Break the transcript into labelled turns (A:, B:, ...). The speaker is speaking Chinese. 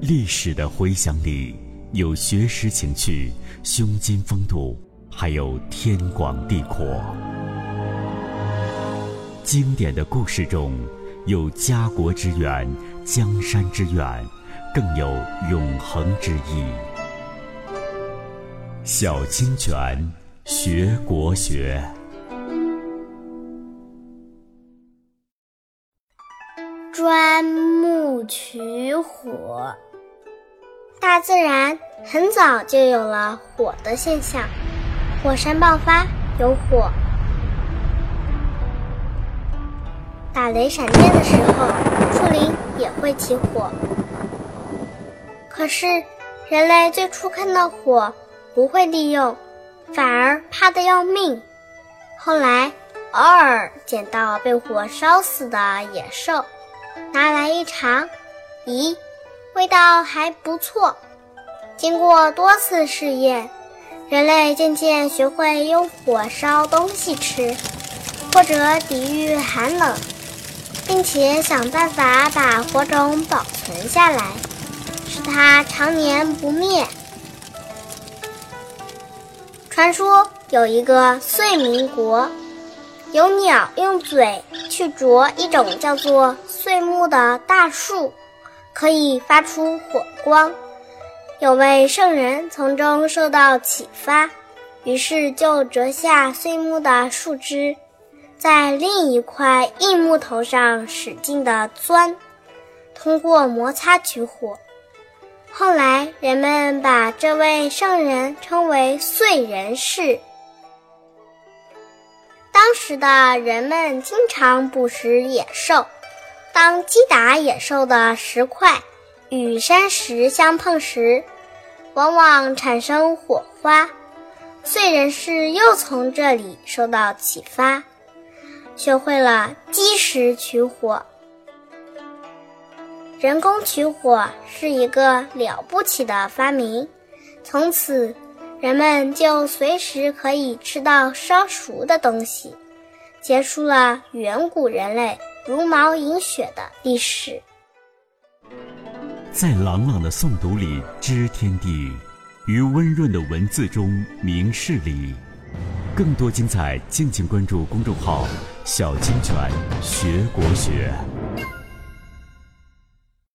A: 历史的回响里有学识情趣、胸襟风度，还有天广地阔；经典的故事中有家国之远、江山之远，更有永恒之意。小清泉学国学。
B: 钻木取火，大自然很早就有了火的现象，火山爆发有火，打雷闪电的时候，树林也会起火。可是人类最初看到火不会利用，反而怕得要命。后来偶尔捡到被火烧死的野兽。拿来一尝，咦，味道还不错。经过多次试验，人类渐渐学会用火烧东西吃，或者抵御寒冷，并且想办法把火种保存下来，使它常年不灭。传说有一个遂明国。有鸟用嘴去啄一种叫做碎木的大树，可以发出火光。有位圣人从中受到启发，于是就折下碎木的树枝，在另一块硬木头上使劲地钻，通过摩擦取火。后来人们把这位圣人称为燧人氏。时的人们经常捕食野兽，当击打野兽的石块与山石相碰时，往往产生火花。燧人氏又从这里受到启发，学会了击石取火。人工取火是一个了不起的发明，从此。人们就随时可以吃到烧熟的东西，结束了远古人类茹毛饮血的历史。
A: 在朗朗的诵读里知天地，于温润的文字中明事理。更多精彩，敬请关注公众号“小金泉学国学”。